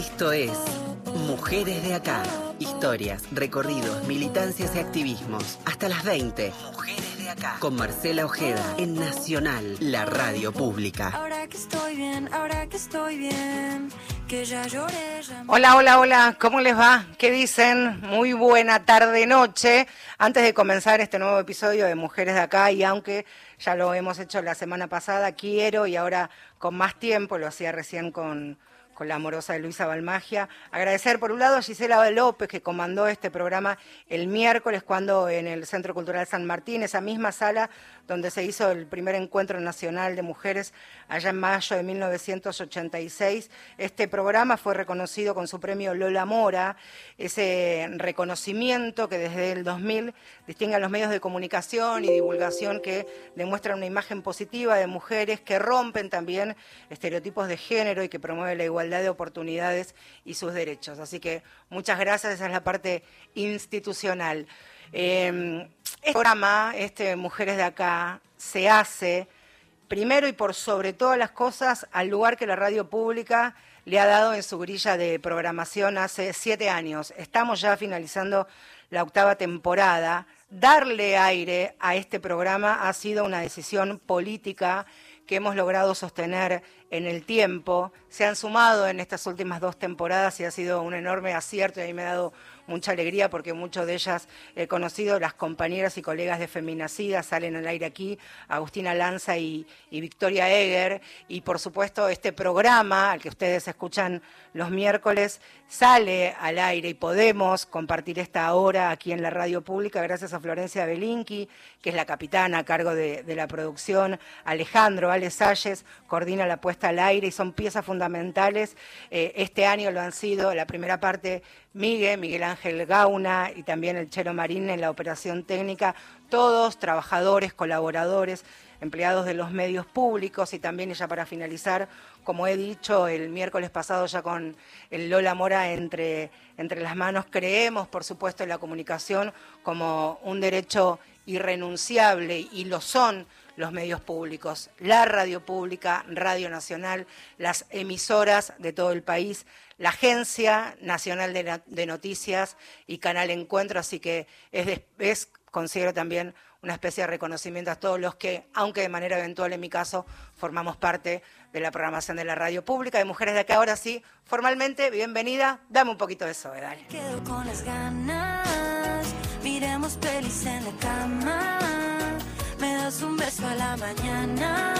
Esto es Mujeres de Acá. Historias, recorridos, militancias y activismos. Hasta las 20. Mujeres de Acá. Con Marcela Ojeda en Nacional, la radio pública. Ahora que estoy bien, ahora que estoy bien, que ya lloré, ya Hola, hola, hola, ¿cómo les va? ¿Qué dicen? Muy buena tarde, noche. Antes de comenzar este nuevo episodio de Mujeres de Acá, y aunque ya lo hemos hecho la semana pasada, quiero y ahora con más tiempo, lo hacía recién con, con la amorosa de Luisa Balmagia, agradecer por un lado a Gisela López, que comandó este programa el miércoles, cuando en el Centro Cultural San Martín, esa misma sala donde se hizo el primer encuentro nacional de mujeres allá en mayo de 1986. Este programa fue reconocido con su premio Lola Mora, ese reconocimiento que desde el 2000 distingue a los medios de comunicación y divulgación que demuestran una imagen positiva de mujeres que rompen también estereotipos de género y que promueven la igualdad de oportunidades y sus derechos. Así que muchas gracias, esa es la parte institucional. Eh, este programa, este Mujeres de Acá, se hace primero y por sobre todas las cosas al lugar que la radio pública le ha dado en su grilla de programación hace siete años. Estamos ya finalizando la octava temporada. Darle aire a este programa ha sido una decisión política que hemos logrado sostener en el tiempo. Se han sumado en estas últimas dos temporadas y ha sido un enorme acierto y a mí me ha dado mucha alegría porque muchas de ellas he conocido, las compañeras y colegas de Feminacida salen al aire aquí, Agustina Lanza y, Victoria Eger, y por supuesto este programa al que ustedes escuchan los miércoles sale al aire y podemos compartir esta hora aquí en la radio pública gracias a Florencia Belinqui, que es la capitana a cargo de, la producción, Alejandro Ale Salles coordina la puesta al aire y son piezas fundamentales. Eh, este año lo han sido la primera parte Miguel, Miguel Ángel Gauna y también el Chelo Marín en la operación técnica, todos trabajadores, colaboradores, empleados de los medios públicos y también ya para finalizar, como he dicho el miércoles pasado ya con el Lola Mora entre, entre las manos, creemos por supuesto en la comunicación como un derecho irrenunciable y lo son los medios públicos, la radio pública, Radio Nacional, las emisoras de todo el país, la Agencia Nacional de, Noticias y Canal Encuentro, así que es, es, considero también una especie de reconocimiento a todos los que, aunque de manera eventual en mi caso, formamos parte de la programación de la radio pública de Mujeres de Acá. Ahora sí, formalmente, bienvenida, dame un poquito de eso, dale. Quedo con las ganas, miremos pelis en la cama, das un beso a la mañana.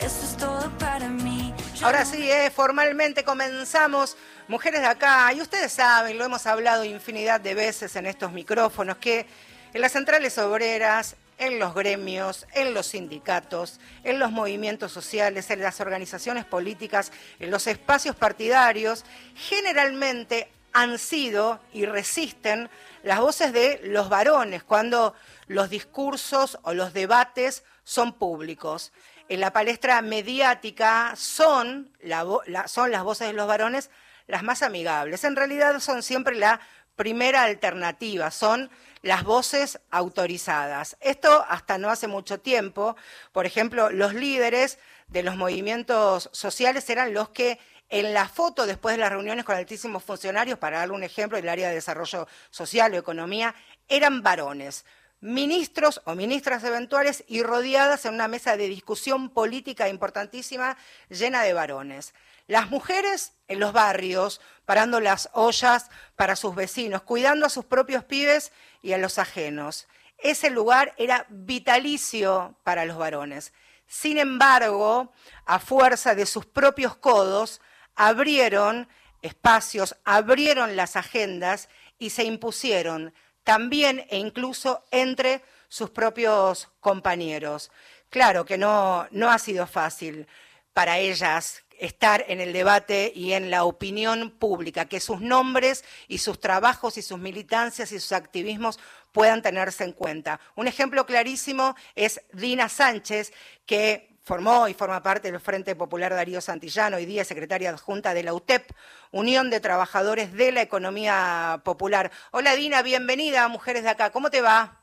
Eso es todo para mí. Yo Ahora sí, eh, formalmente comenzamos. Mujeres de acá, y ustedes saben, lo hemos hablado infinidad de veces en estos micrófonos, que en las centrales obreras, en los gremios, en los sindicatos, en los movimientos sociales, en las organizaciones políticas, en los espacios partidarios, generalmente han sido y resisten las voces de los varones cuando los discursos o los debates son públicos. En la palestra mediática son, la la- son las voces de los varones las más amigables. En realidad son siempre la primera alternativa, son las voces autorizadas. Esto hasta no hace mucho tiempo, por ejemplo, los líderes de los movimientos sociales eran los que en la foto después de las reuniones con altísimos funcionarios, para darle un ejemplo del área de desarrollo social o economía, eran varones ministros o ministras eventuales y rodeadas en una mesa de discusión política importantísima llena de varones. Las mujeres en los barrios, parando las ollas para sus vecinos, cuidando a sus propios pibes y a los ajenos. Ese lugar era vitalicio para los varones. Sin embargo, a fuerza de sus propios codos, abrieron espacios, abrieron las agendas y se impusieron también e incluso entre sus propios compañeros. Claro que no, no ha sido fácil para ellas estar en el debate y en la opinión pública, que sus nombres y sus trabajos y sus militancias y sus activismos puedan tenerse en cuenta. Un ejemplo clarísimo es Dina Sánchez, que formó y forma parte del Frente Popular Darío Santillano, hoy día secretaria adjunta de la UTEP, Unión de Trabajadores de la Economía Popular. Hola Dina, bienvenida Mujeres de Acá, ¿cómo te va?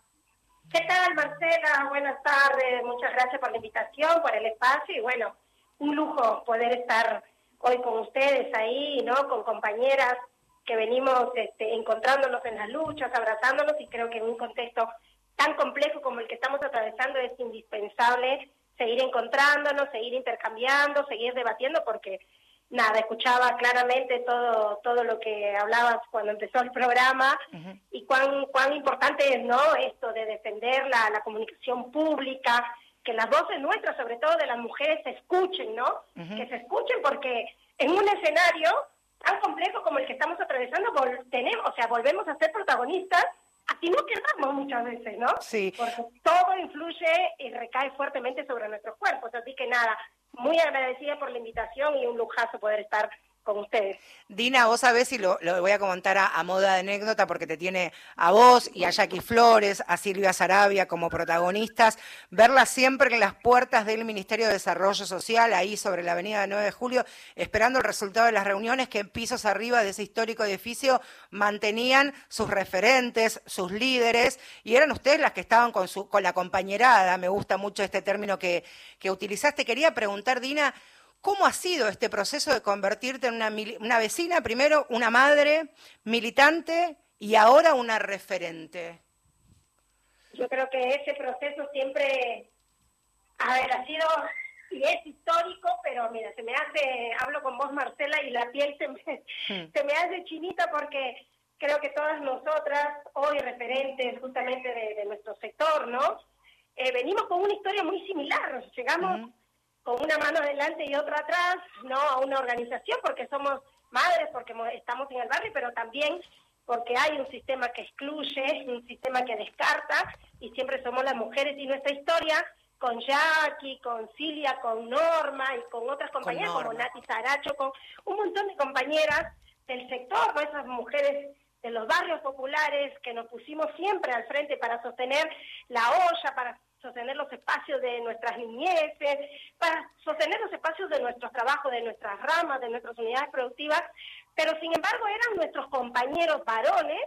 ¿Qué tal, Marcela? Buenas tardes. Muchas gracias por la invitación, por el espacio y bueno, un lujo poder estar hoy con ustedes ahí, ¿no? Con compañeras que venimos este, encontrándonos en las luchas, abrazándonos y creo que en un contexto tan complejo como el que estamos atravesando es indispensable seguir encontrándonos, seguir intercambiando, seguir debatiendo porque nada, escuchaba claramente todo todo lo que hablabas cuando empezó el programa y cuán cuán importante es, ¿no? Esto de defender la, la comunicación pública, que las voces nuestras, sobre todo de las mujeres, se escuchen, ¿no? Que se escuchen porque en un escenario tan complejo como el que estamos atravesando, tenemos, o sea, volvemos a ser protagonistas, así no quedamos muchas veces, ¿no? Sí. Porque todo influye y recae fuertemente sobre nuestros cuerpos. Así que nada, muy agradecida por la invitación y un lujazo poder estar con ustedes. Dina, vos sabés, y lo, voy a comentar a, moda de anécdota porque te tiene a vos y a Jackie Flores, a Silvia Sarabia como protagonistas, verla siempre en las puertas del Ministerio de Desarrollo Social, ahí sobre la avenida 9 de Julio, esperando el resultado de las reuniones que en pisos arriba de ese histórico edificio mantenían sus referentes, sus líderes, y eran ustedes las que estaban con, su, con la compañerada, me gusta mucho este término que, que utilizaste. Quería preguntar, Dina, ¿Cómo ha sido este proceso de convertirte en una, una, vecina, primero una madre militante y ahora una referente? Yo creo que ese proceso siempre, a ver, ha sido y es histórico, pero mira, se me hace, hablo con vos Marcela y la piel se me, hmm. se me hace chinita porque creo que todas nosotras, hoy referentes justamente de, nuestro sector, ¿no? Eh, venimos con una historia muy similar, llegamos con una mano adelante y otra atrás, ¿no? A una organización porque somos madres, porque estamos en el barrio, pero también porque hay un sistema que excluye, un sistema que descarta, y siempre somos las mujeres y nuestra historia con Jackie, con Cilia, con Norma y con otras compañeras como Nati Saracho, con un montón de compañeras del sector, ¿no? esas mujeres de los barrios populares que nos pusimos siempre al frente para sostener la olla, para sostener los espacios de nuestras niñeces, para sostener los espacios de nuestros trabajos, de nuestras ramas, de nuestras unidades productivas, pero sin embargo eran nuestros compañeros varones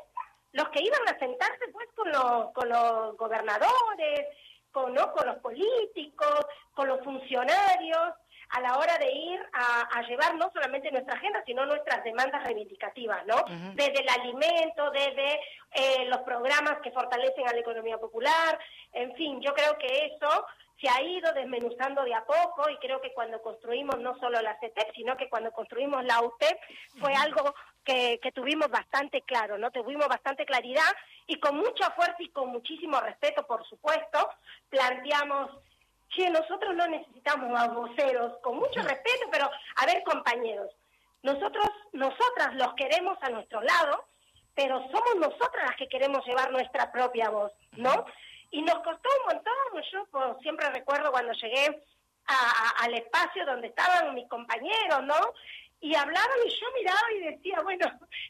los que iban a sentarse pues con los, con los gobernadores, con, ¿no? con los políticos, con los funcionarios, a la hora de ir a, llevar no solamente nuestra agenda, sino nuestras demandas reivindicativas, ¿no? Desde el alimento, desde eh, los programas que fortalecen a la economía popular, en fin, yo creo que eso se ha ido desmenuzando de a poco y creo que cuando construimos no solo la CETEP, sino que cuando construimos la UTEP fue algo que, que, tuvimos bastante claro, ¿no? Tuvimos bastante claridad y con mucha fuerza y con muchísimo respeto, por supuesto, planteamos que nosotros no necesitamos a voceros, con mucho respeto, pero a ver compañeros, nosotros, nosotras los queremos a nuestro lado, pero somos nosotras las que queremos llevar nuestra propia voz, ¿no? Y nos costó un montón, yo siempre recuerdo cuando llegué al espacio donde estaban mis compañeros, ¿no? Y hablaban y yo miraba y decía, bueno,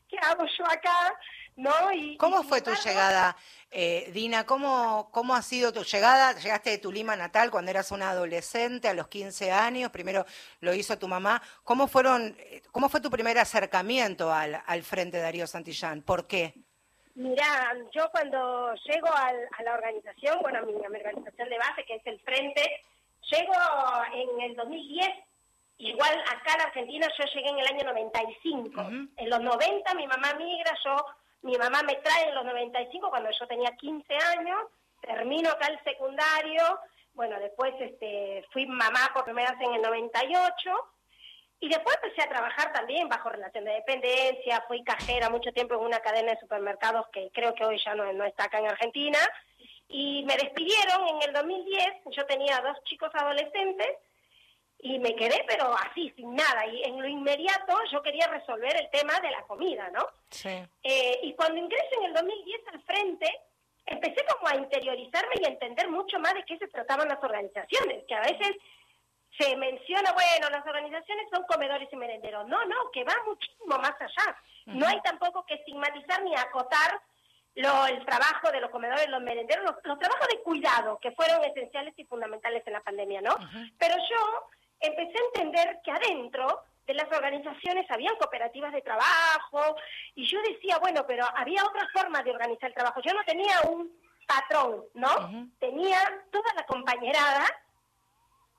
¿qué hago yo acá? ¿No? Y, ¿Cómo fue tu llegada, eh, Dina? ¿cómo, ¿Cómo ha sido tu llegada? Llegaste de tu Lima natal cuando eras una adolescente, a los 15 años, primero lo hizo tu mamá. ¿Cómo, fueron, eh, cómo fue tu primer acercamiento al, al Frente Darío Santillán? ¿Por qué? Mira, yo cuando llego a la organización, bueno, mi, mi organización de base, que es el Frente, llego en el 2010 Igual acá en Argentina yo llegué en el año 95. En los 90 mi mamá migra, yo mi mamá me trae en los 95 cuando yo tenía 15 años, termino acá el secundario, bueno, después este fui mamá por primera vez en el 98 y después empecé a trabajar también bajo relación de dependencia, fui cajera mucho tiempo en una cadena de supermercados que creo que hoy ya no, no está acá en Argentina y me despidieron en el 2010, yo tenía dos chicos adolescentes y me quedé pero así, sin nada. Y en lo inmediato yo quería resolver el tema de la comida, ¿no? Sí. Eh, y cuando ingresé en el 2010 al frente, empecé como a interiorizarme y a entender mucho más de qué se trataban las organizaciones, que a veces se menciona, bueno, las organizaciones son comedores y merenderos. No, no, que va muchísimo más allá. No hay tampoco que estigmatizar ni acotar lo, el trabajo de los comedores, los merenderos, los, trabajos de cuidado, que fueron esenciales y fundamentales en la pandemia, ¿no? Pero yo empecé a entender que adentro de las organizaciones habían cooperativas de trabajo y yo decía, bueno, pero había otra forma de organizar el trabajo. Yo no tenía un patrón, ¿no? Tenía toda la compañerada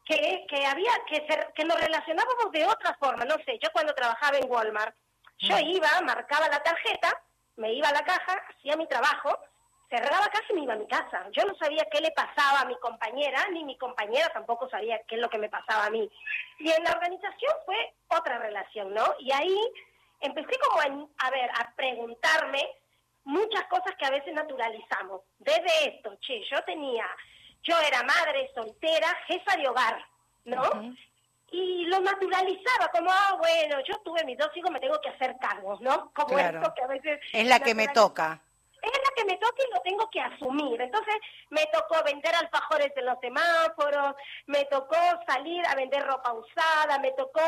que, que había que ser, que nos relacionábamos de otra forma, no sé, yo cuando trabajaba en Walmart, yo iba, marcaba la tarjeta, me iba a la caja, hacía mi trabajo, cerraba caja y me iba a mi casa. Yo no sabía qué le pasaba a mi compañera, ni mi compañera tampoco sabía qué es lo que me pasaba a mí. Y en la organización fue otra relación, ¿no? Y ahí empecé como a, a ver, a preguntarme muchas cosas que a veces naturalizamos. Desde esto, che, yo tenía, yo era madre soltera, jefa de hogar, ¿no? Y lo naturalizaba como, ah, bueno, yo tuve mis dos hijos, me tengo que hacer cargos, ¿no? Como Claro. esto que a veces... Es la que me toca. Es la que me toca y lo tengo que asumir. Entonces me tocó vender alfajores en los semáforos, me tocó salir a vender ropa usada, me tocó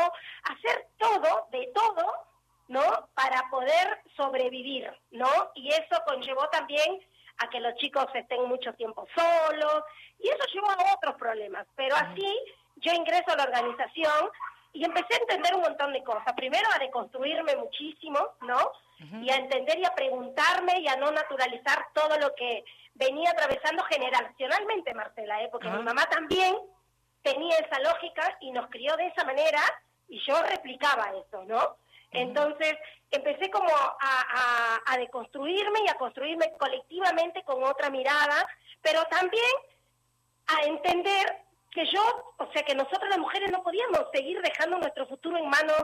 hacer todo, de todo, ¿no? Para poder sobrevivir, ¿no? Y eso conllevó también a que los chicos estén mucho tiempo solos y eso llevó a otros problemas. Pero así yo ingreso a la organización y empecé a entender un montón de cosas. Primero a deconstruirme muchísimo, ¿no? Y a entender y a preguntarme y a no naturalizar todo lo que venía atravesando generacionalmente, Marcela, ¿eh? porque Ah. mi mamá también tenía esa lógica y nos crió de esa manera y yo replicaba eso, ¿no? Entonces empecé como a, a- a deconstruirme y a construirme colectivamente con otra mirada, pero también a entender que yo, o sea, que nosotros las mujeres no podíamos seguir dejando nuestro futuro en manos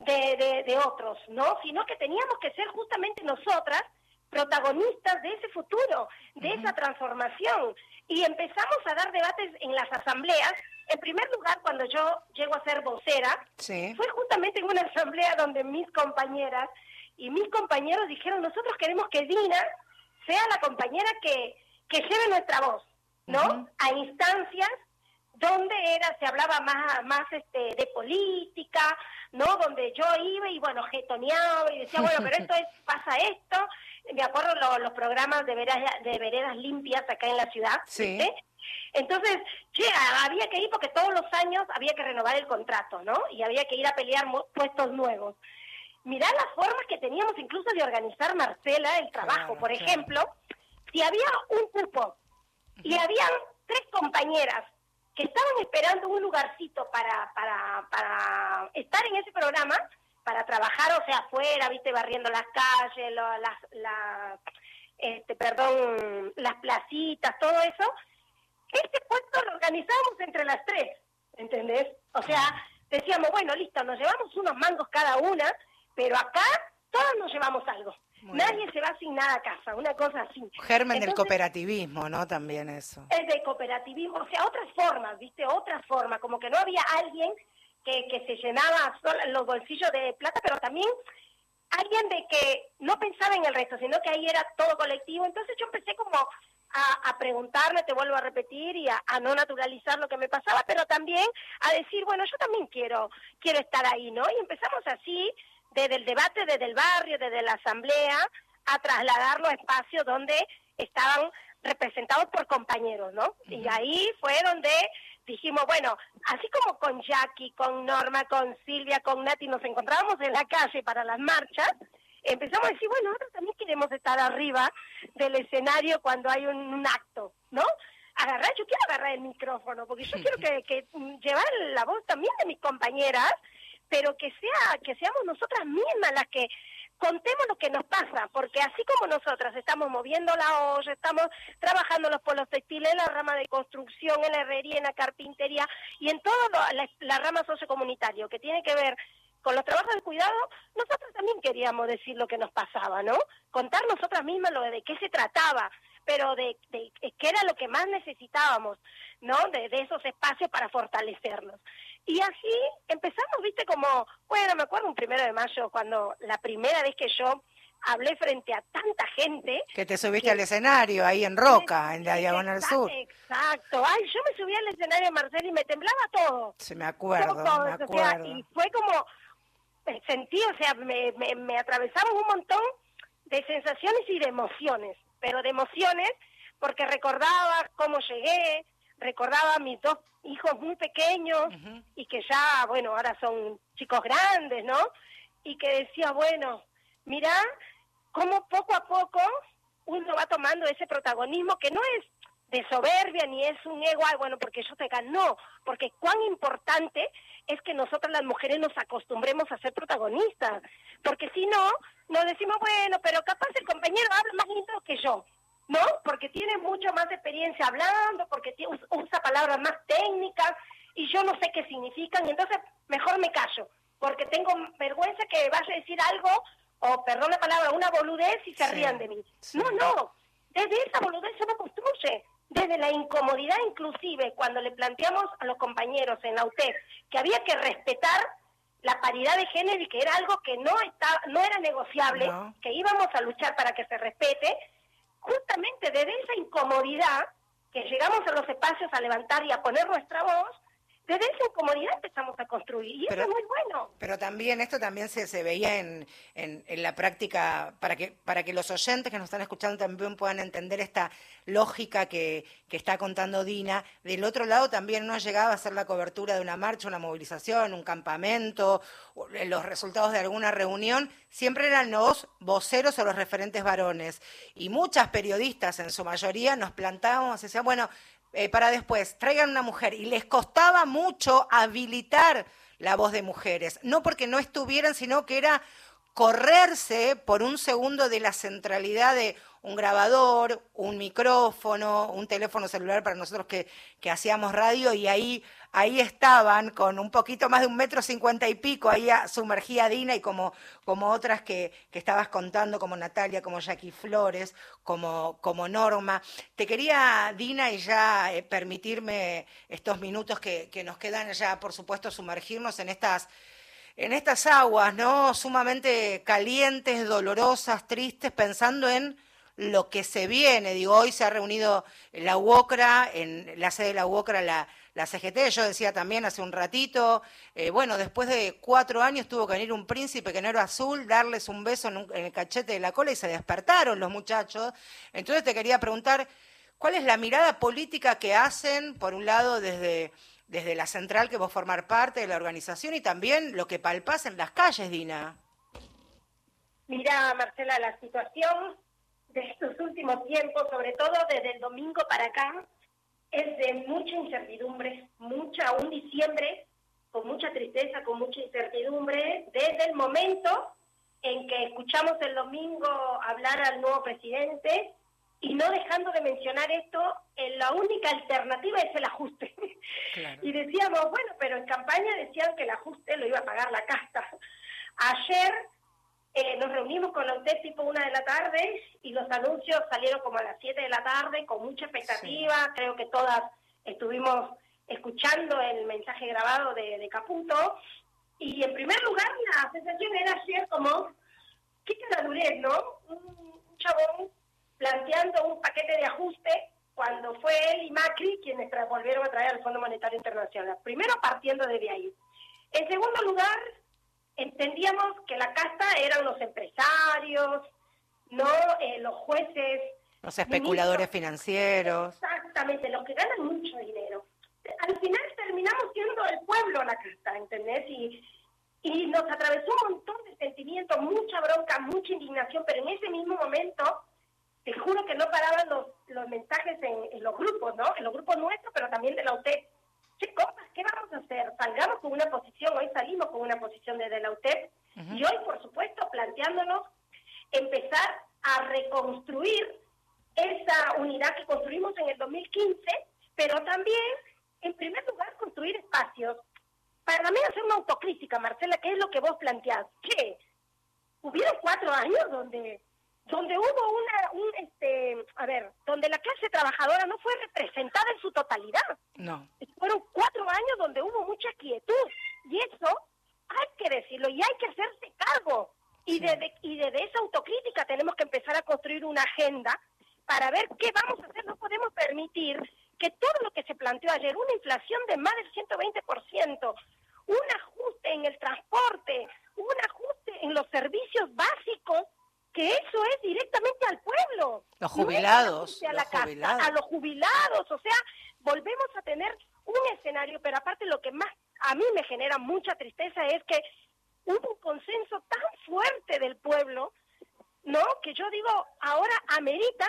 de, de- de otros, ¿no? Sino que teníamos que ser justamente nosotras protagonistas de ese futuro, de esa transformación. Y empezamos a dar debates en las asambleas. En primer lugar, cuando yo llego a ser vocera, Sí. fue justamente en una asamblea donde mis compañeras y mis compañeros dijeron, nosotros queremos que Dina sea la compañera que, que lleve nuestra voz, ¿no? A instancias donde era, se hablaba más, más este, de política, ¿no? Donde yo iba y, bueno, getoneaba y decía, bueno, pero esto es, pasa esto. Me acuerdo lo- los programas de veredas, de veredas limpias acá en la ciudad, Sí. Entonces, che, había que ir porque todos los años había que renovar el contrato, ¿no? Y había que ir a pelear puestos nuevos. Mirá las formas que teníamos incluso de organizar, Marcela, el trabajo. Claro, Por claro. ejemplo, si había un cupo y habían tres compañeras que estaban esperando un lugarcito para, para, para estar en ese programa, para trabajar, o sea, afuera, viste, barriendo las calles, las, las, este, perdón, las placitas, todo eso, este puesto lo organizábamos entre las tres, ¿entendés? O sea, decíamos, bueno, listo, nos llevamos unos mangos cada una, pero acá todas nos llevamos algo. Muy Nadie bien. se va sin nada a casa, una cosa así. Germen del cooperativismo, ¿no? También eso. es de cooperativismo, o sea, otras formas, ¿viste? Otras formas, como que no había alguien que, que se llenaba los bolsillos de plata, pero también alguien de que no pensaba en el resto, sino que ahí era todo colectivo. Entonces yo empecé como a, a preguntarme, te vuelvo a repetir, y a, a no naturalizar lo que me pasaba, pero también a decir, bueno, yo también quiero, quiero estar ahí, ¿no? Y empezamos así, desde el debate, desde el barrio, desde la asamblea, a trasladar los espacios donde estaban representados por compañeros, ¿no? Y ahí fue donde dijimos, bueno, así como con Jackie, con Norma, con Silvia, con Nati nos encontrábamos en la calle para las marchas, empezamos a decir, bueno, nosotros también queremos estar arriba del escenario cuando hay un, un acto, ¿no? Agarrar, yo quiero agarrar el micrófono, porque yo quiero que, que llevar la voz también de mis compañeras, pero que sea, que seamos nosotras mismas las que contemos lo que nos pasa, porque así como nosotras estamos moviendo la olla, estamos trabajando los polos textiles, en la rama de construcción, en la herrería, en la carpintería y en toda la, la rama sociocomunitaria que tiene que ver con los trabajos de cuidado, nosotros también queríamos decir lo que nos pasaba, ¿no? Contar nosotras mismas lo de, qué se trataba, pero de, de, de qué era lo que más necesitábamos, ¿no? De, de esos espacios para fortalecernos. Y así empezamos, viste, como, bueno, me acuerdo un primero de mayo, cuando la primera vez que yo hablé frente a tanta gente. Que te subiste que- al escenario, ahí en Roca, en la Diagonal Exacto, Sur. Exacto. Ay, yo me subí al escenario de Marcel y me temblaba todo. Sí, me acuerdo, Todo, me o sea, acuerdo. y fue como, sentí, o sea, me, me, me atravesaron un montón de sensaciones y de emociones, pero de emociones porque recordaba cómo llegué, recordaba a mis dos hijos muy pequeños y que ya, bueno, ahora son chicos grandes, ¿no? Y que decía, bueno, mira cómo poco a poco uno va tomando ese protagonismo que no es de soberbia ni es un ego, ay, bueno, porque yo te no, porque cuán importante es que nosotras las mujeres nos acostumbremos a ser protagonistas, porque si no, nos decimos, bueno, pero capaz el compañero habla más lindo que yo, ¿no? Porque tiene mucha más experiencia hablando, porque usa palabras más técnicas y yo no sé qué significan, y entonces mejor me callo, porque tengo vergüenza que vaya a decir algo, o perdón la palabra, una boludez y se rían de mí. No, no, desde esa boludez se me construye, desde la incomodidad inclusive, cuando le planteamos a los compañeros en la UTEP que había que respetar la paridad de género y que era algo que no, estaba, no era negociable, que íbamos a luchar para que se respete, justamente desde esa incomodidad que llegamos a los espacios a levantar y a poner nuestra voz, desde esa incomodidad empezamos a construir y eso es muy bueno. Pero también esto también se, se veía en, en, la práctica para que para que los oyentes que nos están escuchando también puedan entender esta lógica que, que está contando Dina. Del otro lado también no llegaba a hacer la cobertura de una marcha, una movilización, un campamento, los resultados de alguna reunión, siempre eran los voceros o los referentes varones. Y muchas periodistas, en su mayoría, nos plantábamos y decían, bueno, eh, para después, traigan una mujer. Y les costaba mucho habilitar la voz de mujeres. No porque no estuvieran, sino que era correrse por un segundo de la centralidad de un grabador, un micrófono, un teléfono celular para nosotros que, que hacíamos radio y ahí, ahí estaban con un poquito más de un metro cincuenta y pico, ahí sumergía Dina y como, como otras que, que estabas contando, como Natalia, como Jackie Flores, como, como Norma. Te quería, Dina, y ya eh, permitirme estos minutos que, que nos quedan ya, por supuesto, sumergirnos en estas en estas aguas, ¿no? Sumamente calientes, dolorosas, tristes, pensando en lo que se viene. Digo, hoy se ha reunido la UOCRA, en la sede de la UOCRA, la, la CGT, yo decía también hace un ratito, eh, bueno, después de cuatro años tuvo que venir un príncipe que no era azul, darles un beso en, el cachete de la cola y se despertaron los muchachos. Entonces te quería preguntar, ¿cuál es la mirada política que hacen, por un lado, desde desde la central que vos formar parte de la organización y también lo que palpás en las calles, Dina. Mira, Marcela, la situación de estos últimos tiempos, sobre todo desde el domingo para acá, es de mucha incertidumbre, mucha, un diciembre con mucha tristeza, con mucha incertidumbre, desde el momento en que escuchamos el domingo hablar al nuevo presidente y no dejando de mencionar esto, la única alternativa es el ajuste. Y decíamos, bueno, pero en campaña decían que el ajuste lo iba a pagar la casta. Ayer eh, nos reunimos con la UTEP tipo una de la tarde y los anuncios salieron como a las 7 de la tarde con mucha expectativa. Creo que todas estuvimos escuchando el mensaje grabado de, de, Caputo. Y en primer lugar, la sensación era ayer como, qué caradurez, ¿no? Un, chabón planteando un paquete de ajuste cuando fue él y Macri quienes volvieron a traer al Fondo Monetario Internacional. Primero partiendo desde ahí. En segundo lugar, entendíamos que la casta eran los empresarios, no eh, los jueces. Los especuladores financieros. Exactamente, los que ganan mucho dinero. Al final terminamos siendo el pueblo la casta, ¿entendés? Y, y nos atravesó un montón de sentimientos, mucha bronca, mucha indignación, pero en ese mismo momento, te juro que no paraban los, los mensajes en, los grupos, ¿no? En los grupos nuestros, pero también de la UTEP. ¿Qué cosas? ¿Qué vamos a hacer? Salgamos con una posición, hoy salimos con una posición desde la UTEP, y hoy, por supuesto, planteándonos empezar a reconstruir esa unidad que construimos en el 2015, pero también, en primer lugar, construir espacios. Para mí hacer una autocrítica, Marcela, ¿qué es lo que vos planteás? ¿Qué? Hubieron cuatro años donde donde hubo una, un, este, a ver, donde la clase trabajadora no fue representada en su totalidad. No. Fueron cuatro años donde hubo mucha quietud. Y eso hay que decirlo y hay que hacerse cargo. Y, desde, y desde esa autocrítica tenemos que empezar a construir una agenda para ver qué vamos a hacer. No podemos permitir que todo lo que se planteó ayer, una inflación de más del 120%, un ajuste en el transporte, un ajuste en los servicios básicos, que eso es directamente al pueblo. Los jubilados. a, los jubilados. a los jubilados. O sea, volvemos a tener un escenario, pero aparte lo que más a mí me genera mucha tristeza es que hubo un consenso tan fuerte del pueblo, ¿no? Que yo digo, ahora amerita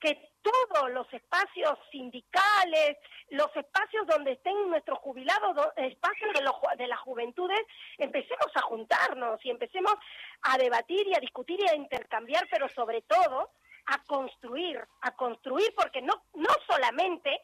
que todos los espacios sindicales, los espacios donde estén nuestros jubilados, espacios de, los, de las juventudes, empecemos a juntarnos y empecemos a debatir y a discutir y a intercambiar, pero sobre todo a construir, a construir, porque no, no solamente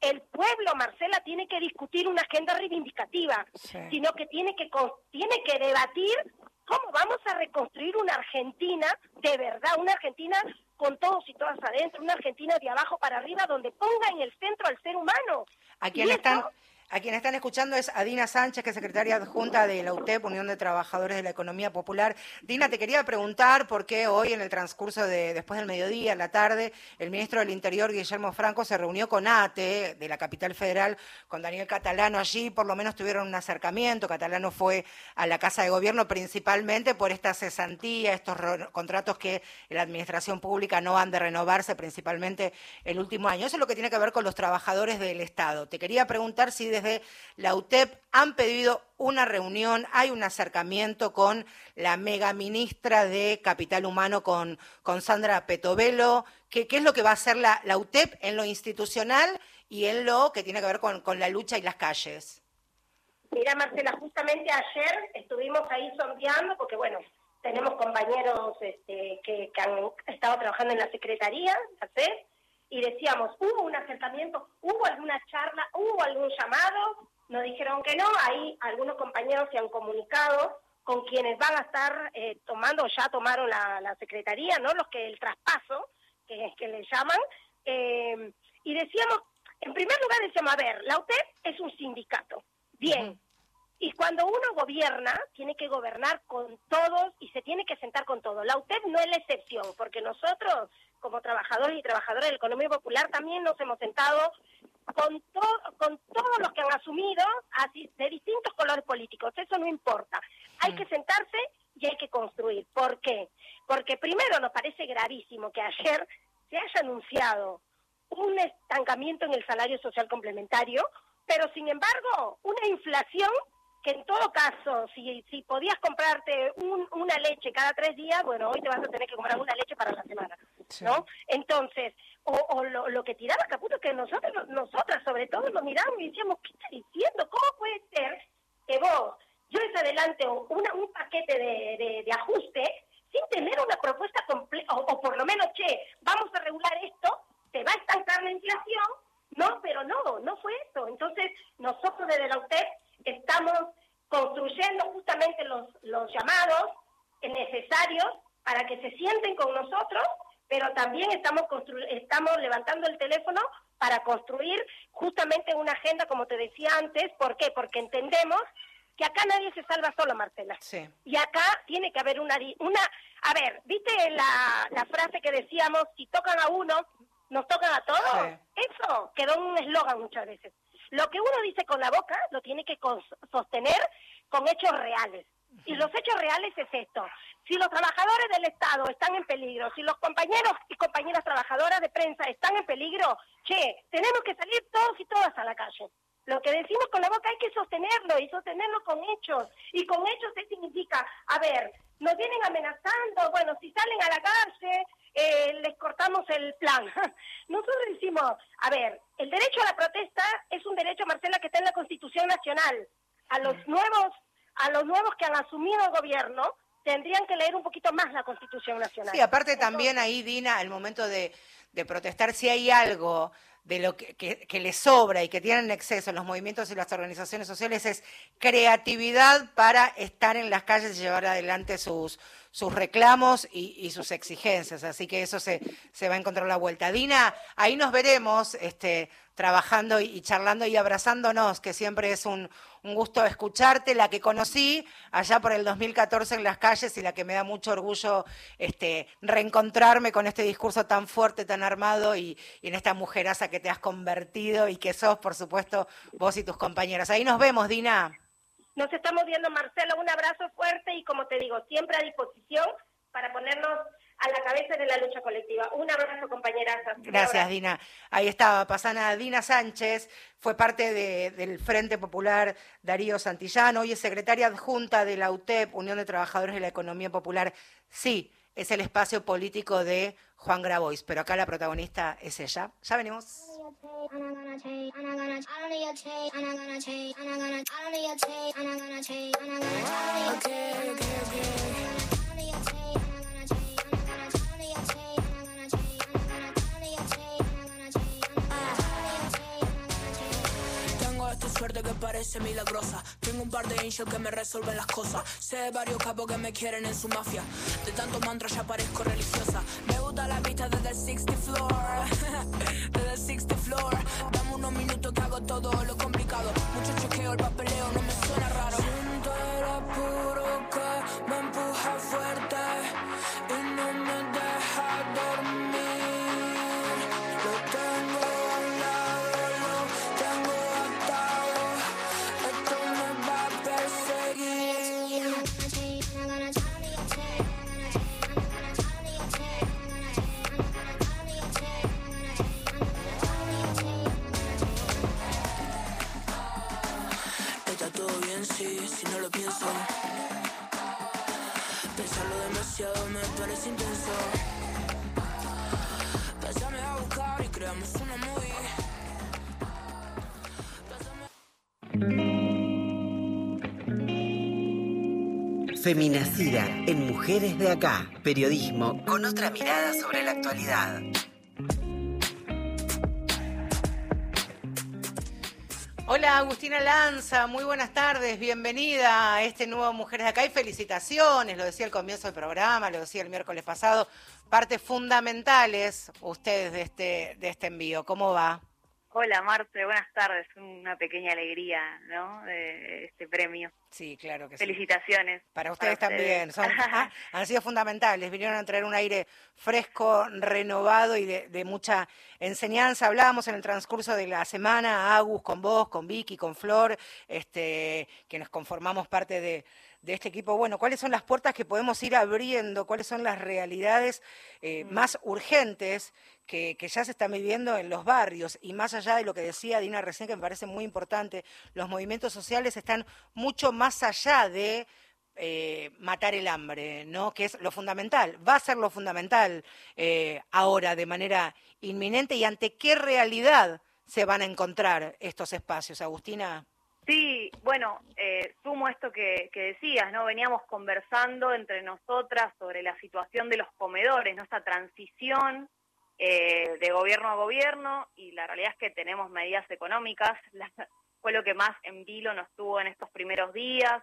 el pueblo, Marcela, tiene que discutir una agenda reivindicativa, sino que tiene que, tiene que debatir cómo vamos a reconstruir una Argentina de verdad, una Argentina con todos y todas adentro, una Argentina de abajo para arriba, donde ponga en el centro al ser humano. A quien están... A quien están escuchando es Adina Sánchez, que es secretaria adjunta de la UTEP, Unión de Trabajadores de la Economía Popular. Dina, te quería preguntar por qué hoy, en el transcurso de después del mediodía, en la tarde, el ministro del Interior, Guillermo Franco, se reunió con ATE, de la capital federal, con Daniel Catalano allí, por lo menos tuvieron un acercamiento. Catalano fue a la Casa de Gobierno principalmente por esta cesantía, estos contratos que la administración pública no han de renovarse, principalmente el último año. Eso es lo que tiene que ver con los trabajadores del Estado. Te quería preguntar si desde la UTEP han pedido una reunión, hay un acercamiento con la mega ministra de Capital Humano, con, con Sandra Petovelo. ¿Qué, ¿Qué, es lo que va a hacer la, la, UTEP en lo institucional y en lo que tiene que ver con, con la lucha y las calles? Mira, Marcela, justamente ayer estuvimos ahí sondeando, porque bueno, tenemos compañeros este, que, han estado trabajando en la Secretaría, ¿sabes? Y decíamos, hubo un acercamiento, hubo alguna charla, hubo algún llamado, nos dijeron que no, ahí algunos compañeros se han comunicado con quienes van a estar eh, tomando, ya tomaron la, secretaría, ¿no? Los que el traspaso, que, que le llaman, eh, y decíamos, en primer lugar decíamos, a ver, la UTEP es un sindicato, bien, y cuando uno gobierna, tiene que gobernar con todos y se tiene que sentar con todos. La UTEP no es la excepción, porque nosotros, como trabajadores y trabajadoras de la economía popular, también nos hemos sentado con, con todos los que han asumido, así, de distintos colores políticos. Eso no importa. Hay que sentarse y hay que construir. ¿Por qué? Porque primero nos parece gravísimo que ayer se haya anunciado un estancamiento en el salario social complementario, pero sin embargo, una inflación que en todo caso, si, si podías comprarte una leche cada tres días, bueno, hoy te vas a tener que comprar una leche para la semana, ¿no? Entonces, o, lo, que tiraba Caputo, que nosotros, nosotras sobre todo lo miramos y decíamos, ¿qué está diciendo? ¿Cómo puede ser que vos lleves adelante una, un paquete de, de, ajuste sin tener una propuesta completa, o, por lo menos, che, vamos a regular esto, te va a estancar la inflación, no, pero no, no fue eso. Entonces, nosotros desde la UTEP estamos construyendo justamente los, los llamados necesarios para que se sienten con nosotros, pero también estamos, estamos levantando el teléfono para construir justamente una agenda, como te decía antes. ¿Por qué? Porque entendemos que acá nadie se salva solo, Marcela. Sí. Y acá tiene que haber una... una a ver, ¿viste la, la frase que decíamos, si tocan a uno, nos tocan a todos? Eso quedó un eslogan muchas veces. Lo que uno dice con la boca lo tiene que sostener con hechos reales. Y los hechos reales es esto. Si los trabajadores del Estado están en peligro, si los compañeros y compañeras trabajadoras de prensa están en peligro, che, tenemos que salir todos y todas a la calle. Lo que decimos con la boca hay que sostenerlo y sostenerlo con hechos. Y con hechos, ¿qué significa? A ver, nos vienen amenazando, bueno, si salen a la calle, eh, les cortamos el plan. Nosotros decimos, a ver, el derecho a la protesta es un derecho, Marcela, que está en la Constitución Nacional. A los nuevos, a los nuevos que han asumido el gobierno, tendrían que leer un poquito más la Constitución Nacional. Sí, aparte también ahí, Dina, al momento de, de protestar, si hay algo de lo que, que, les sobra y que tienen exceso los movimientos y las organizaciones sociales es creatividad para estar en las calles y llevar adelante sus, sus reclamos y, sus exigencias. Así que eso se, se va a encontrar la vuelta. Dina, ahí nos veremos este, trabajando y, charlando y abrazándonos, que siempre es un, un, gusto escucharte, la que conocí allá por el 2014 en las calles y la que me da mucho orgullo este, reencontrarme con este discurso tan fuerte, tan armado y, y en esta mujeraza que te has convertido y que sos, por supuesto, vos y tus compañeras. Ahí nos vemos, Dina. Nos estamos viendo, Marcelo, un abrazo fuerte y como te digo, siempre a disposición para ponernos a la cabeza de la lucha colectiva. Un abrazo, compañeras. Gracias, Dina. Ahí estaba, pasana Dina Sánchez, fue parte del Frente Popular Darío Santillán, hoy es secretaria adjunta de la UTEP, Unión de Trabajadores de la Economía Popular. Sí, es el espacio político de Juan Grabois, pero acá la protagonista es ella. Ya venimos. Que parece milagrosa. Tengo un par de angels que me resuelven las cosas. Sé varios capos que me quieren en su mafia. De tantos mantras ya parezco religiosa. Me gusta la vista desde el 60 floor. desde el 60 floor. Dame unos minutos que hago todo lo complicado. Mucho chequeo, el papeleo no me suena raro. Siento el apuro Feminacida en Mujeres de Acá. Periodismo con otra mirada sobre la actualidad. Hola Agustina Lanza, muy buenas tardes, bienvenida a este nuevo Mujeres de Acá y felicitaciones, lo decía al comienzo del programa, lo decía el miércoles pasado, partes fundamentales ustedes de este, de este envío. ¿Cómo va? Hola Marte, buenas tardes. Una pequeña alegría, ¿no? De este premio. Sí, claro que sí. Felicitaciones. Para ustedes también, son, ah, han sido fundamentales, vinieron a traer un aire fresco, renovado y de, de mucha enseñanza. Hablábamos en el transcurso de la semana, Agus, con vos, con Vicky, con Flor, este, que nos conformamos parte de, de este equipo. Bueno, ¿cuáles son las puertas que podemos ir abriendo? ¿Cuáles son las realidades eh, más urgentes que, que ya se están viviendo en los barrios? Y más allá de lo que decía Dina recién, que me parece muy importante, los movimientos sociales están mucho más allá de eh, matar el hambre, ¿no? Que es lo fundamental, va a ser lo fundamental eh, ahora de manera inminente y ante qué realidad se van a encontrar estos espacios, Agustina. Sí, bueno, eh, sumo esto que, decías, ¿no? Veníamos conversando entre nosotras sobre la situación de los comedores, ¿no? Esta transición eh, de gobierno a gobierno y la realidad es que tenemos medidas económicas, la- fue lo que más en vilo nos tuvo en estos primeros días.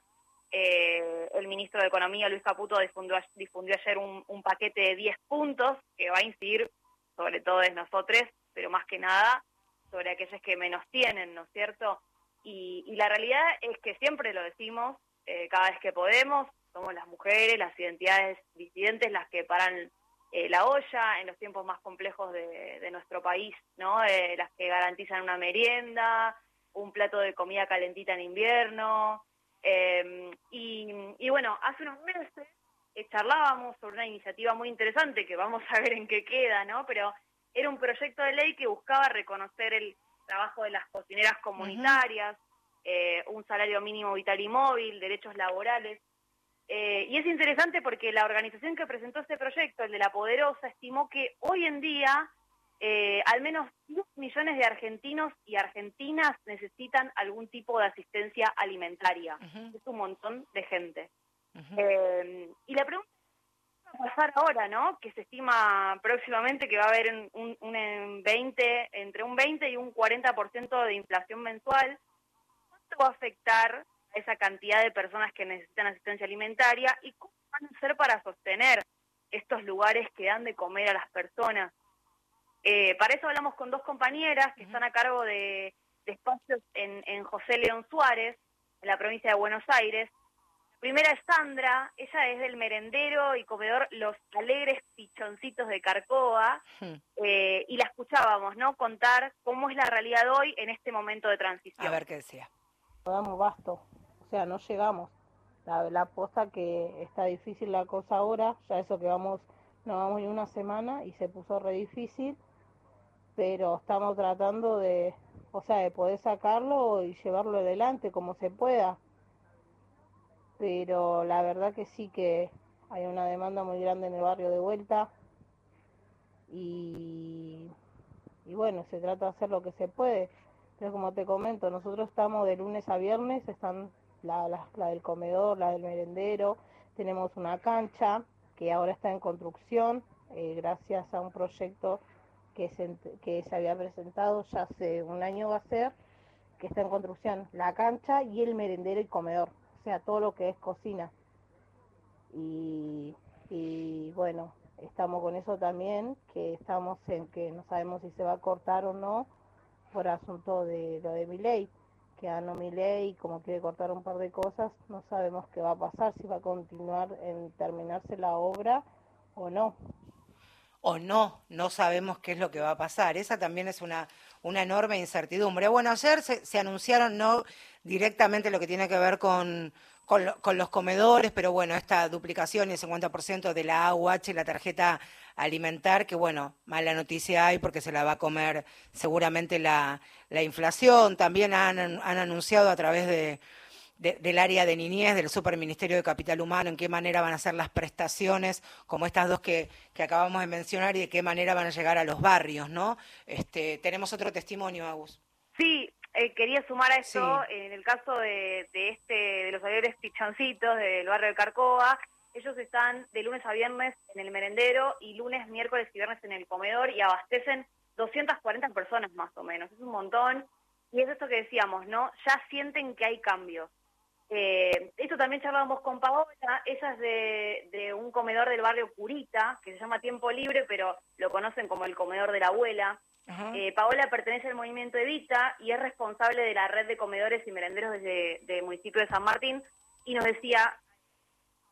Eh, el ministro de Economía, Luis Caputo, difundió, difundió ayer un, un paquete de 10 puntos que va a incidir sobre todo en nosotros, pero más que nada sobre aquellos que menos tienen, ¿no es cierto? Y, y la realidad es que siempre lo decimos, eh, cada vez que podemos, somos las mujeres, las identidades disidentes las que paran eh, la olla en los tiempos más complejos de, de nuestro país, ¿no? Eh, las que garantizan una merienda, un plato de comida calentita en invierno. eh, y, y bueno, hace unos meses eh, charlábamos sobre una iniciativa muy interesante que vamos a ver en qué queda, ¿no? Pero era un proyecto de ley que buscaba reconocer el trabajo de las cocineras comunitarias, eh, un salario mínimo vital y móvil, derechos laborales. Eh, y es interesante porque la organización que presentó este proyecto, el de La Poderosa, estimó que hoy en día eh, al menos 10 millones de argentinos y argentinas necesitan algún tipo de asistencia alimentaria. Es un montón de gente. Eh, y la pregunta es, ¿qué va a pasar ahora, no? Que se estima próximamente que va a haber un, un, un en 20, entre un 20 y un 40% de inflación mensual. ¿Cuánto va a afectar a esa cantidad de personas que necesitan asistencia alimentaria y cómo van a hacer para sostener estos lugares que dan de comer a las personas? Eh, para eso hablamos con dos compañeras que están a cargo de, de espacios en, en José León Suárez, en la provincia de Buenos Aires. Primera es Sandra, ella es del merendero y comedor Los Alegres Pichoncitos de Carcoa, Hmm. eh, y la escuchábamos, ¿no? Contar cómo es la realidad hoy en este momento de transición. A ver qué decía. no damos basto, o sea, no llegamos. La, la posta que está difícil la cosa ahora, ya eso que vamos, no vamos ni una semana y se puso re difícil, pero estamos tratando de, o sea, de poder sacarlo y llevarlo adelante como se pueda. Pero la verdad que sí que hay una demanda muy grande en el barrio de vuelta. y, bueno, se trata de hacer lo que se puede. Pero como te comento, nosotros estamos de lunes a viernes, están la del comedor, la del merendero, tenemos una cancha que ahora está en construcción, eh, gracias a un proyecto que se, que se había presentado ya hace un año va a ser, que está en construcción, la cancha y el merendero y comedor, o sea, todo lo que es cocina. Y, y bueno, estamos con eso también, que estamos en que no sabemos si se va a cortar o no por asunto de lo de mi ley, que ganó mi ley, como quiere cortar un par de cosas, no sabemos qué va a pasar, si va a continuar en terminarse la obra o no o no, no sabemos qué es lo que va a pasar. Esa también es una, una enorme incertidumbre. Bueno, ayer se, anunciaron no directamente lo que tiene que ver con, con, los comedores, pero bueno, esta duplicación y el 50% de la AUH, la tarjeta alimentar, que bueno, mala noticia hay porque se la va a comer seguramente la, la inflación. También han, han anunciado a través de de, del área de niñez, del Superministerio de Capital Humano, en qué manera van a ser las prestaciones, como estas dos que, que acabamos de mencionar, y de qué manera van a llegar a los barrios, ¿no? Este, tenemos otro testimonio, Agus. Sí, eh, quería sumar a esto, sí. en el caso de, de, este, de los alegres pichancitos del barrio de Carcoa, ellos están de lunes a viernes en el merendero y lunes, miércoles y viernes en el comedor y abastecen 240 personas más o menos, es un montón. Y es esto que decíamos, ¿no? Ya sienten que hay cambios. Eh, esto también charlábamos con Paola, ella es de, de, un comedor del barrio Curita, que se llama Tiempo Libre, pero lo conocen como el comedor de la abuela. Eh, Paola pertenece al movimiento Evita y es responsable de la red de comedores y merenderos del de municipio de San Martín, y nos decía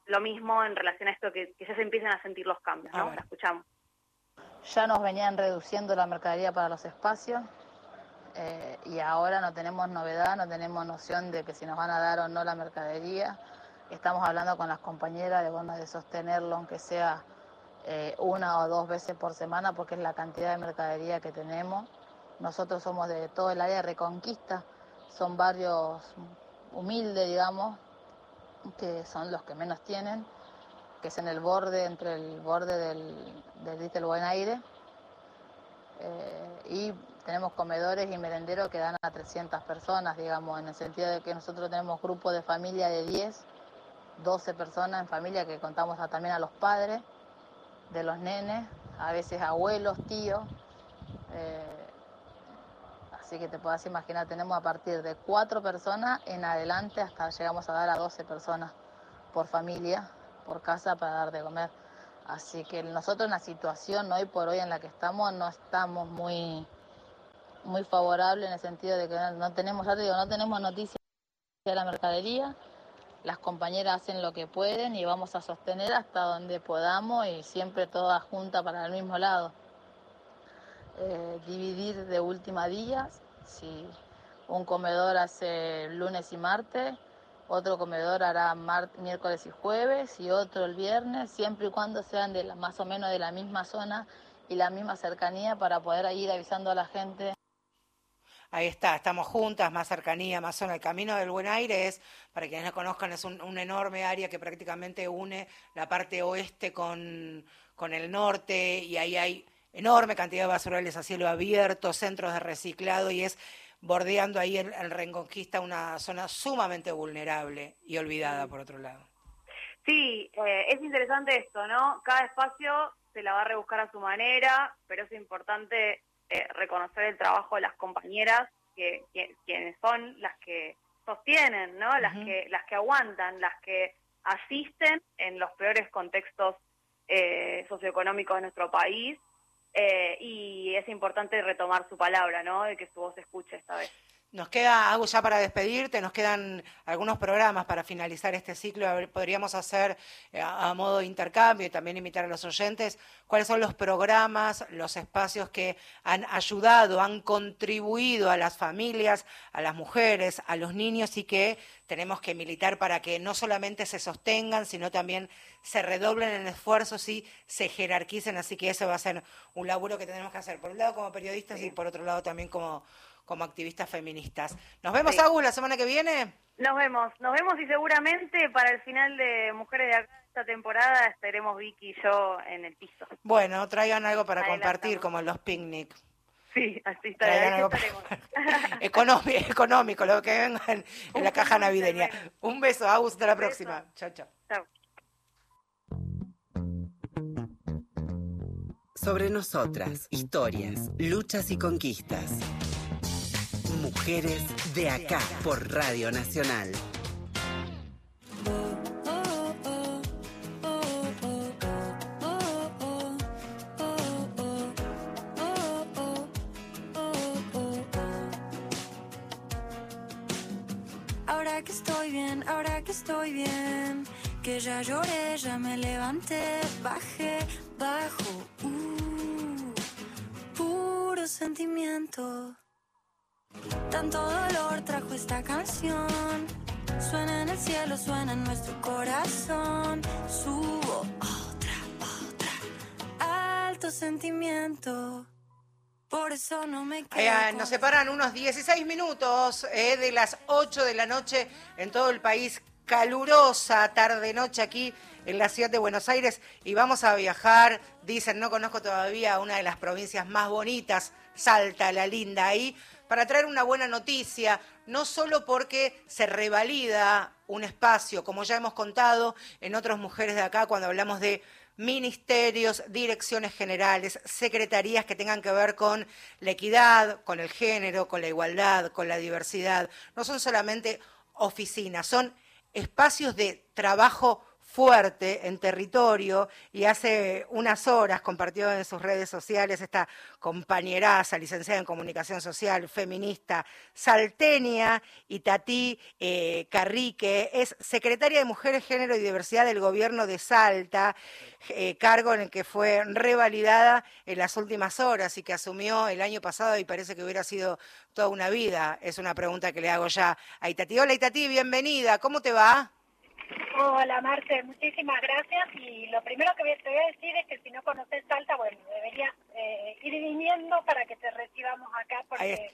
lo mismo en relación a esto, que, que ya se empiezan a sentir los cambios, ¿no? La escuchamos. Ya nos venían reduciendo la mercadería para los espacios, eh, y ahora no tenemos novedad, no tenemos noción de que si nos van a dar o no la mercadería. Estamos hablando con las compañeras de, bueno, de sostenerlo, aunque sea eh, una o dos veces por semana, porque es la cantidad de mercadería que tenemos. Nosotros somos de todo el área de Reconquista, son barrios humildes, digamos, que son los que menos tienen, que es en el borde, entre el borde del, del Buen Aire. Eh, y tenemos comedores y merenderos que dan a 300 personas, digamos, en el sentido de que nosotros tenemos grupos de familia de 10, 12 personas en familia que contamos también a los padres de los nenes, a veces abuelos, tíos. Eh, así que te puedas imaginar, tenemos a partir de 4 personas en adelante hasta llegamos a dar a 12 personas por familia, por casa para dar de comer. Así que nosotros en la situación hoy por hoy en la que estamos no estamos muy muy favorable en el sentido de que no tenemos, ya digo, no tenemos noticias de la mercadería, las compañeras hacen lo que pueden y vamos a sostener hasta donde podamos y siempre todas juntas para el mismo lado. Eh, dividir de última días, si un comedor hace lunes y martes, otro comedor hará miércoles y jueves y otro el viernes, siempre y cuando sean de la, más o menos de la misma zona y la misma cercanía para poder ir avisando a la gente. Ahí está, estamos juntas, más cercanía, más zona. El Camino del Buen Aire es, para quienes no conozcan, es un, enorme área que prácticamente une la parte oeste con, con el norte y ahí hay enorme cantidad de basurales a cielo abierto, centros de reciclado y es bordeando ahí el, el Reconquista una zona sumamente vulnerable y olvidada por otro lado. Sí, eh, es interesante esto, ¿no? Cada espacio se la va a rebuscar a su manera, pero es importante eh, reconocer el trabajo de las compañeras que, que, quienes son las que sostienen, ¿no? Las uh -huh. que las que aguantan, las que asisten en los peores contextos eh, socioeconómicos de nuestro país eh, y es importante retomar su palabra, ¿no? De que su voz se escuche esta vez. Nos queda algo ya para despedirte, nos quedan algunos programas para finalizar este ciclo. Podríamos hacer eh, a modo de intercambio y también invitar a los oyentes cuáles son los programas, los espacios que han ayudado, han contribuido a las familias, a las mujeres, a los niños y que tenemos que militar para que no solamente se sostengan, sino también se redoblen en esfuerzos y se jerarquicen. Así que eso va a ser un laburo que tenemos que hacer, por un lado como periodistas y por otro lado también como como activistas feministas. Nos vemos, Agus, la semana que viene. Nos vemos, nos vemos y seguramente para el final de Mujeres de Acá esta temporada estaremos Vicky y yo en el piso. Bueno, traigan algo para compartir, como en los picnic. Sí, así está, económico, económico, lo que venga en, la caja navideña. Un beso, Agus, hasta la próxima. Chao, chao. Chao. Sobre nosotras, historias, luchas y conquistas. Mujeres de acá por Radio Nacional. Ahora que estoy bien, ahora que estoy bien, que ya lloré, ya me levanté, bajé, bajo, uh, puro sentimiento. Tanto dolor trajo esta canción. Suena en el cielo, suena en nuestro corazón. Subo otra, otra. Alto sentimiento. Por eso no me quedo. nos separan unos 16 minutos eh, de las 8 de la noche en todo el país. Calurosa tarde-noche aquí en la ciudad de Buenos Aires y vamos a viajar, dicen, no conozco todavía una de las provincias más bonitas, Salta, la linda ahí, para traer una buena noticia, no solo porque se revalida un espacio, como ya hemos contado en otras mujeres de acá cuando hablamos de ministerios, direcciones generales, secretarías que tengan que ver con la equidad, con el género, con la igualdad, con la diversidad. No son solamente oficinas, son espacios de trabajo fuerte en territorio y hace unas horas compartió en sus redes sociales esta compañeraza, licenciada en comunicación social, feminista, saltenia, Itatí eh, Carrique, es secretaria de Mujeres, Género y Diversidad del gobierno de Salta, eh, cargo en el que fue revalidada en las últimas horas y que asumió el año pasado y parece que hubiera sido toda una vida. Es una pregunta que le hago ya a Itatí. Hola Itatí, bienvenida, ¿cómo te va? Hola Marte, muchísimas gracias. Y lo primero que te voy a decir es que si no conoces Salta, bueno, deberías eh, ir viniendo para que te recibamos acá porque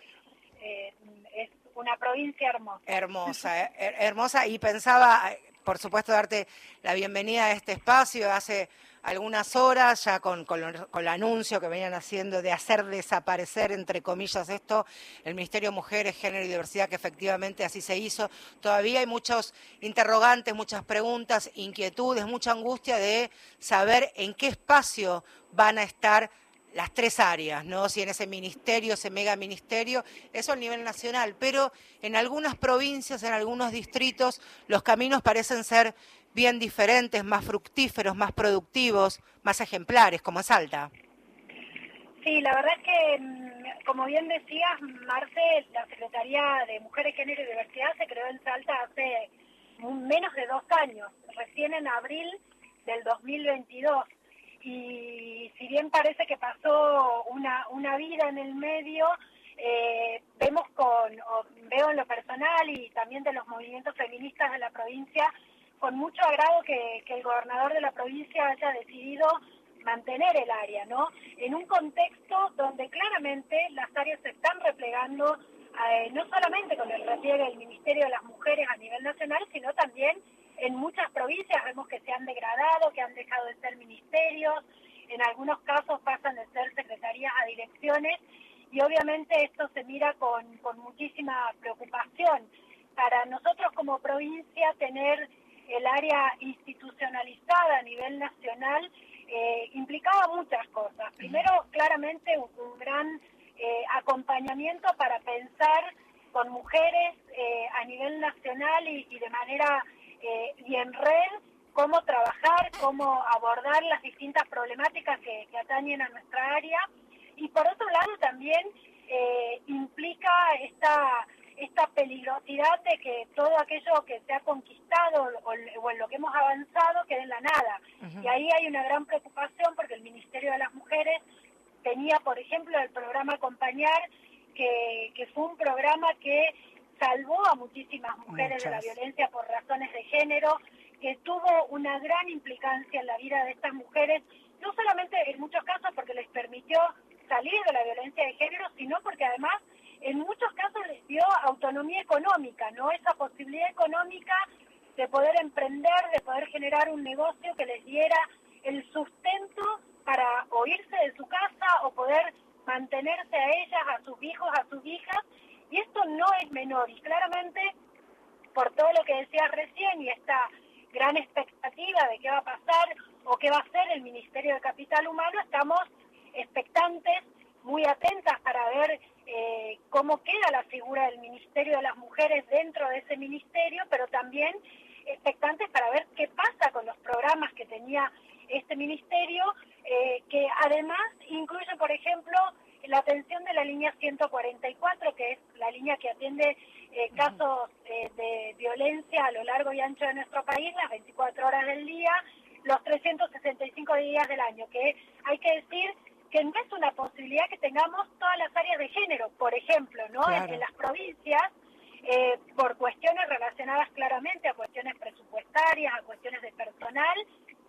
eh, es una provincia hermosa. Hermosa, eh, hermosa. Y pensaba, por supuesto, darte la bienvenida a este espacio. Hace algunas horas, ya con, con, el anuncio que venían haciendo de hacer desaparecer, entre comillas, esto, el Ministerio de Mujeres, Género y Diversidad, que efectivamente así se hizo. Todavía hay muchos interrogantes, muchas preguntas, inquietudes, mucha angustia de saber en qué espacio van a estar las tres áreas, ¿no? Si en ese ministerio, ese mega ministerio, eso a nivel nacional, pero en algunas provincias, en algunos distritos, los caminos parecen ser bien diferentes, más fructíferos, más productivos, más ejemplares, como en Salta. Sí, la verdad es que, mm, como bien decías, Marce, la Secretaría de Mujeres, Género y Diversidad se creó en Salta hace menos de dos años, recién en abril del 2022. Y si bien parece que pasó una, una vida en el medio, eh, vemos con, veo en lo personal y también de los movimientos feministas de la provincia, con mucho agrado que, el gobernador de la provincia haya decidido mantener el área, ¿no? En un contexto donde claramente las áreas se están replegando, eh, no solamente con el repliegue del Ministerio de las Mujeres a nivel nacional, sino también en muchas provincias vemos que se han degradado, que han dejado de ser ministerios, en algunos casos pasan de ser secretarías a direcciones y obviamente esto se mira con, con muchísima preocupación. Para nosotros como provincia tener el área institucionalizada a nivel nacional eh, implicaba muchas cosas. Primero, claramente, un, gran eh, acompañamiento para pensar con mujeres eh, a nivel nacional y, de manera y en red cómo trabajar, cómo abordar las distintas problemáticas que, que atañen a nuestra área. Y por otro lado, también implica esta esta peligrosidad de que todo aquello que se ha conquistado o, en lo que hemos avanzado quede en la nada. Y ahí hay una gran preocupación porque el Ministerio de las Mujeres tenía, por ejemplo, el programa Acompañar, que, que fue un programa que salvó a muchísimas mujeres de la violencia por razones de género, que tuvo una gran implicancia en la vida de estas mujeres, no solamente en muchos casos porque les permitió salir de la violencia de género, sino porque además en muchos casos les dio autonomía económica, ¿no? Esa posibilidad económica de poder emprender, de poder generar un negocio que les diera el sustento para o irse de su casa o poder mantenerse a ellas, a sus hijos, a sus hijas. Y esto no es menor. Y claramente, por todo lo que decías recién y esta gran expectativa de qué va a pasar o qué va a hacer el Ministerio de Capital Humano, estamos expectantes, muy atentas para ver eh, cómo queda la figura del Ministerio de las Mujeres dentro de ese ministerio, pero también expectantes para ver qué pasa con los programas que tenía este ministerio, eh, que además incluye, por ejemplo, la atención de la línea 144, que es la línea que atiende eh, casos de violencia a lo largo y ancho de nuestro país, las 24 horas del día, los 365 días del año, que hay que decir que no es una posibilidad que tengamos todas las áreas de género, por ejemplo, ¿no? En, las provincias, eh, por cuestiones relacionadas claramente a cuestiones presupuestarias, a cuestiones de personal,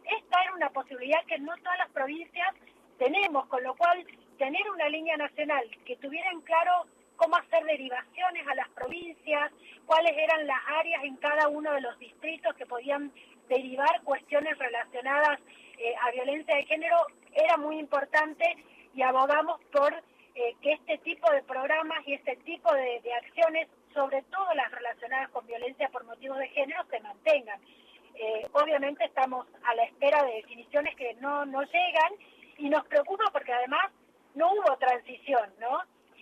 esta era una posibilidad que no todas las provincias tenemos, con lo cual tener una línea nacional que tuviera en claro cómo hacer derivaciones a las provincias, cuáles eran las áreas en cada uno de los distritos que podían derivar cuestiones relacionadas eh, a violencia de género era muy importante y abogamos por eh, que este tipo de programas y este tipo de, acciones, sobre todo las relacionadas con violencia por motivos de género, se mantengan. Eh, obviamente estamos a la espera de definiciones que no, no llegan y nos preocupa porque además no hubo transición, ¿no?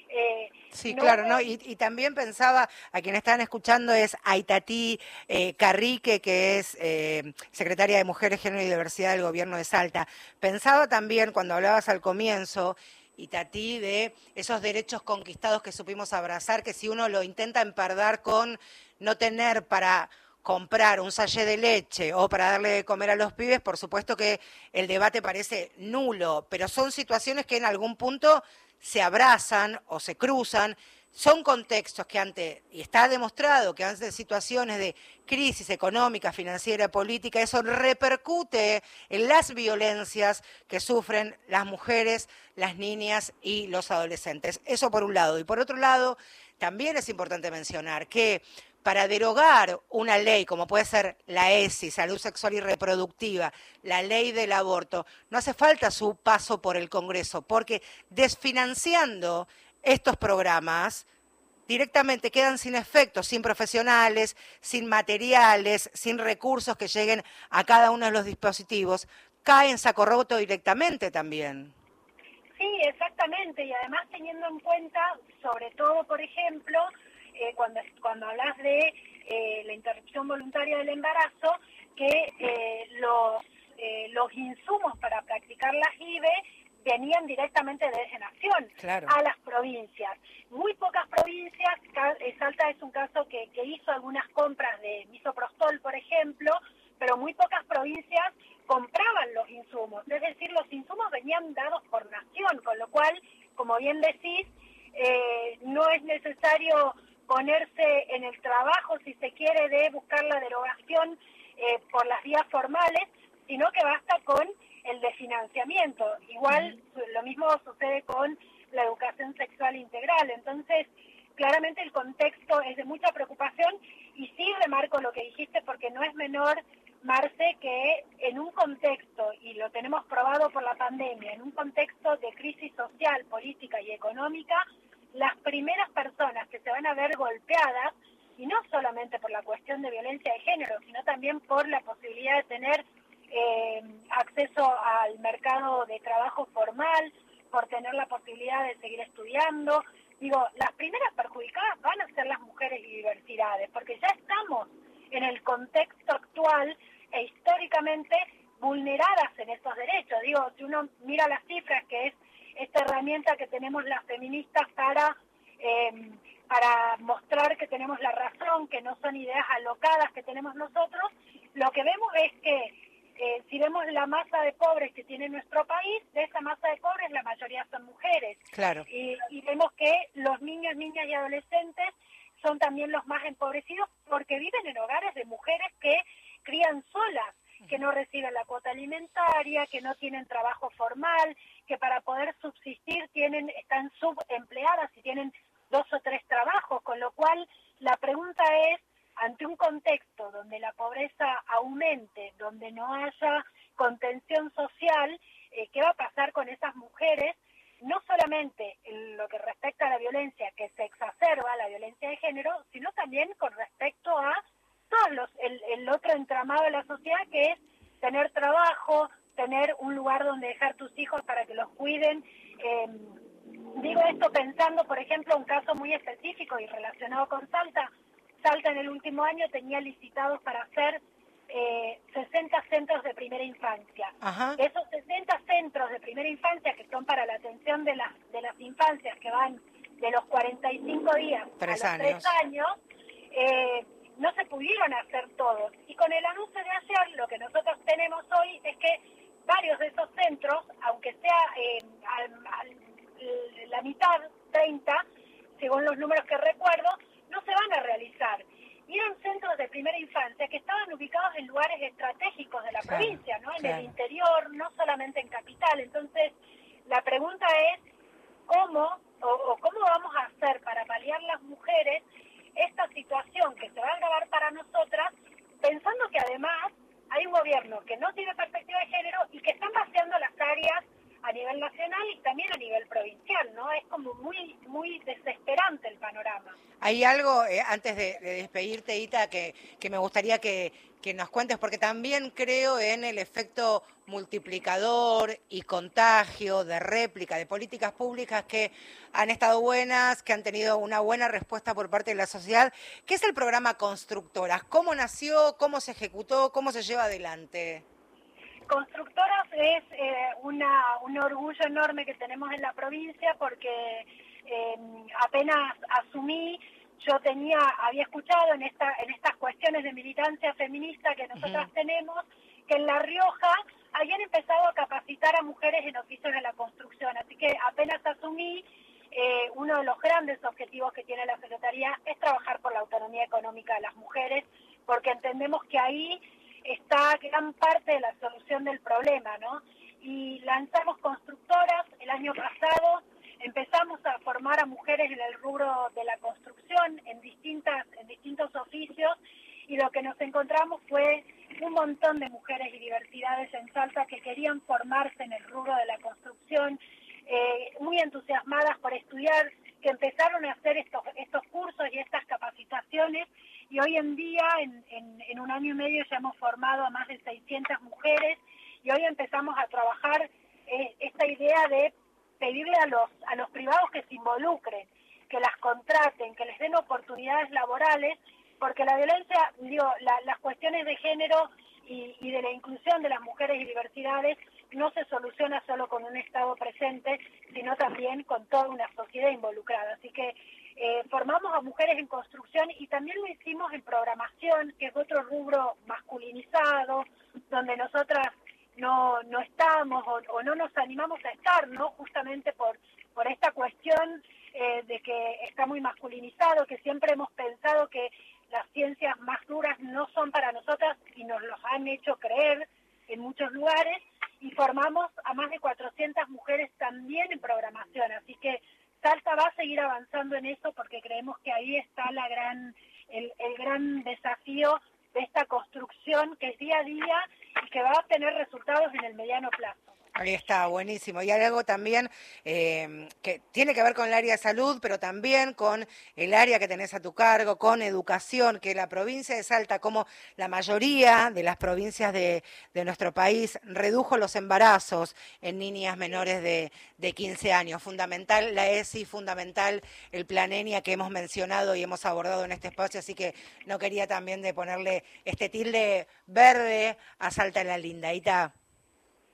Eh, sí, claro, ¿no? Y, también pensaba, a quienes están escuchando, es Aitatí eh, Carrique, que es eh, secretaria de Mujeres, Género y Diversidad del Gobierno de Salta. Pensaba también, cuando hablabas al comienzo, Itatí, de esos derechos conquistados que supimos abrazar, que si uno lo intenta empardar con no tener para comprar un sallé de leche o para darle de comer a los pibes, por supuesto que el debate parece nulo, pero son situaciones que en algún punto se abrazan o se cruzan. Son contextos que ante, y está demostrado que ante situaciones de crisis económica, financiera, política, eso repercute en las violencias que sufren las mujeres, las niñas y los adolescentes. Eso por un lado. Y por otro lado, también es importante mencionar que para derogar una ley como puede ser la ESI, salud sexual y reproductiva, la ley del aborto, no hace falta su paso por el Congreso, porque desfinanciando estos programas directamente quedan sin efectos, sin profesionales, sin materiales, sin recursos que lleguen a cada uno de los dispositivos, caen en saco roto directamente también. Sí, exactamente, y además teniendo en cuenta, sobre todo, por ejemplo, eh, cuando, cuando hablas de eh, la interrupción voluntaria del embarazo, que eh, los, los insumos para practicar las IVE venían directamente desde Nación a las provincias. Muy pocas provincias, Salta es un caso que, que hizo algunas compras de misoprostol, por ejemplo, pero muy pocas provincias compraban los insumos. Es decir, los insumos venían dados por Nación, con lo cual, como bien decís, no es necesario ponerse en el trabajo, si se quiere, de buscar la derogación eh, por las vías formales, sino que basta con el de financiamiento. Igual lo mismo sucede con la educación sexual integral. Entonces, claramente el contexto es de mucha preocupación y sí remarco lo que dijiste porque no es menor, Marce, que en un contexto, y lo tenemos probado por la pandemia, en un contexto de crisis social, política y económica, las primeras personas que se van a ver golpeadas, y no solamente por la cuestión de violencia de género, sino también por la posibilidad de tener eh, acceso al mercado de trabajo formal, por tener la posibilidad de seguir estudiando. Digo, las primeras perjudicadas van a ser las mujeres y diversidades, porque ya estamos en el contexto actual e históricamente vulneradas en esos derechos. Digo, si uno mira las cifras, que es esta herramienta que tenemos las feministas para, eh, para mostrar que tenemos la razón, que no son ideas alocadas que tenemos nosotros, lo que vemos es que eh, si vemos la masa de pobres que tiene nuestro país, de esa masa de pobres la mayoría son mujeres. Claro. Y, y vemos que los niños, niñas y adolescentes son también los más empobrecidos porque viven en hogares de mujeres que crían solas que no reciben la cuota alimentaria, que no tienen trabajo formal, que para poder subsistir tienen están subempleadas y tienen dos o tres trabajos, con lo cual la pregunta es, ante un contexto donde la pobreza aumente, donde no haya contención social, eh, ¿qué va a pasar con esas mujeres? No solamente en lo que respecta a la violencia, que se exacerba, la violencia de género, sino también con respecto a todos los, el, otro entramado de la sociedad, que es tener trabajo, tener un lugar donde dejar tus hijos para que los cuiden. Em, digo esto pensando, por ejemplo, un caso muy específico y relacionado con Salta. Salta en el último año tenía licitados para hacer eh, 60 centros de primera infancia. Esos 60 centros de primera infancia que son para la atención de las, de las infancias que van de los 45 días a los años. 3 años, eh, no se pudieron hacer todos. Y con el anuncio de ayer, lo que nosotros tenemos hoy es que varios de esos centros, aunque sea eh, la mitad, 30, según los números que recuerdo, no se van a realizar. Y eran centros de primera infancia que estaban ubicados en lugares estratégicos de la provincia, ¿no? En el interior, no solamente en capital. Entonces, la pregunta es, ¿cómo o cómo vamos a hacer para paliar las mujeres esta situación que se va a grabar para nosotras, pensando que además hay un gobierno que no tiene perspectiva de género y que están vaciando las áreas a nivel nacional y también a nivel provincial, ¿no? Es como muy muy desesperante el panorama. Hay algo, eh, antes de, despedirte, Ita, que, que me gustaría que, que nos cuentes, porque también creo en el efecto multiplicador y contagio de réplica de políticas públicas que han estado buenas, que han tenido una buena respuesta por parte de la sociedad. ¿Qué es el programa Constructoras? ¿Cómo nació? ¿Cómo se ejecutó? ¿Cómo se lleva adelante? Constructoras es eh, una, un orgullo enorme que tenemos en la provincia porque eh, apenas asumí, yo tenía, había escuchado en esta, en estas cuestiones de militancia feminista que nosotras tenemos, que en La Rioja habían empezado a capacitar a mujeres en oficios de la construcción, así que apenas asumí, eh, uno de los grandes objetivos que tiene la Secretaría es trabajar por la autonomía económica de las mujeres, porque entendemos que ahí está gran parte de la solución del problema, ¿no? Y lanzamos constructoras el año pasado, empezamos a formar a mujeres en el rubro de la construcción en distintas en distintos oficios y lo que nos encontramos fue un montón de mujeres y diversidades en Salta que querían formarse en el rubro de la construcción, eh, muy entusiasmadas por estudiar, que empezaron a hacer estos, estos cursos y estas capacitaciones y hoy en un año y medio, ya hemos formado a más de 600 mujeres y hoy empezamos a trabajar eh, esta idea de pedirle a los, a los privados que se involucren, que las contraten, que les den oportunidades laborales, porque la violencia, digo, las cuestiones de género y, y de la inclusión de las mujeres y diversidades no se soluciona solo con un Estado presente, sino también con toda una sociedad involucrada. Así que eh, formamos a mujeres en construcción y también lo hicimos en programación, que es otro rubro masculinizado, donde nosotras no, no estamos o, no nos animamos a estar, ¿no? Justamente por, por esta cuestión eh, de que está muy masculinizado, que siempre hemos pensado que las ciencias más duras no son para nosotras y nos los han hecho creer en muchos lugares y formamos a más de 400 mujeres también en programación, así que Salta va a seguir avanzando en eso porque creemos que ahí está la gran, el, gran desafío de esta construcción que es día a día y que va a tener resultados en el mediano plazo. Ahí está, buenísimo. Y algo también eh, que tiene que ver con el área de salud, pero también con el área que tenés a tu cargo, con educación, que la provincia de Salta, como la mayoría de las provincias de, nuestro país, redujo los embarazos en niñas menores de, de 15 años. Fundamental la ESI, fundamental el plan ENIA que hemos mencionado y hemos abordado en este espacio, así que no quería también de ponerle este tilde verde a Salta en la Linda.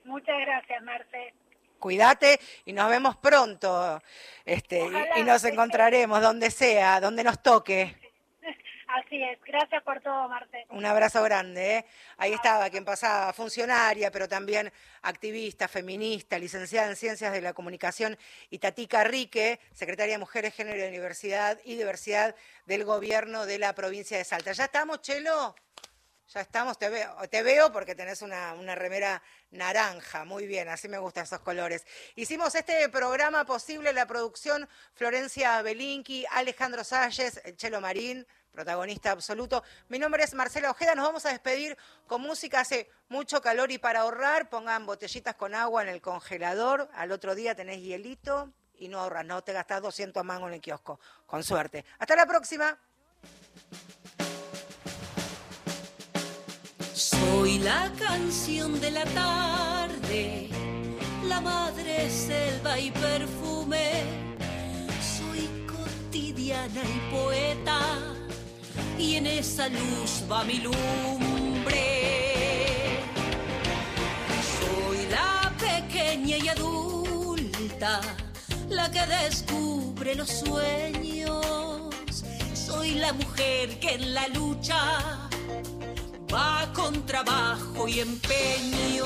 Muchas gracias, Marce. Cuídate y nos vemos pronto. Este, y, nos encontraremos donde sea, donde nos toque. Así es, gracias por todo, Marce. Un abrazo grande. ¿eh? Ahí estaba quien pasaba, funcionaria, pero también activista, feminista, licenciada en Ciencias de la Comunicación, y Tatica Rique, secretaria de Mujeres, Género y Universidad y Diversidad del Gobierno de la provincia de Salta. ¿Ya estamos, Chelo? Ya estamos, te veo, te veo porque tenés una, una, remera naranja, muy bien, así me gustan esos colores. Hicimos este programa posible, la producción Florencia Belinqui, Alejandro Salles, el Chelo Marín, protagonista absoluto. Mi nombre es Marcela Ojeda, nos vamos a despedir con música, hace mucho calor y para ahorrar pongan botellitas con agua en el congelador, al otro día tenés hielito y no ahorras, no te gastás 200 mangos en el kiosco, con suerte. Hasta la próxima. Soy la canción de la tarde, la madre selva y perfume. Soy cotidiana y poeta, y en esa luz va mi lumbre. Soy la pequeña y adulta, la que descubre los sueños. Soy la mujer que en la lucha va con trabajo y empeño.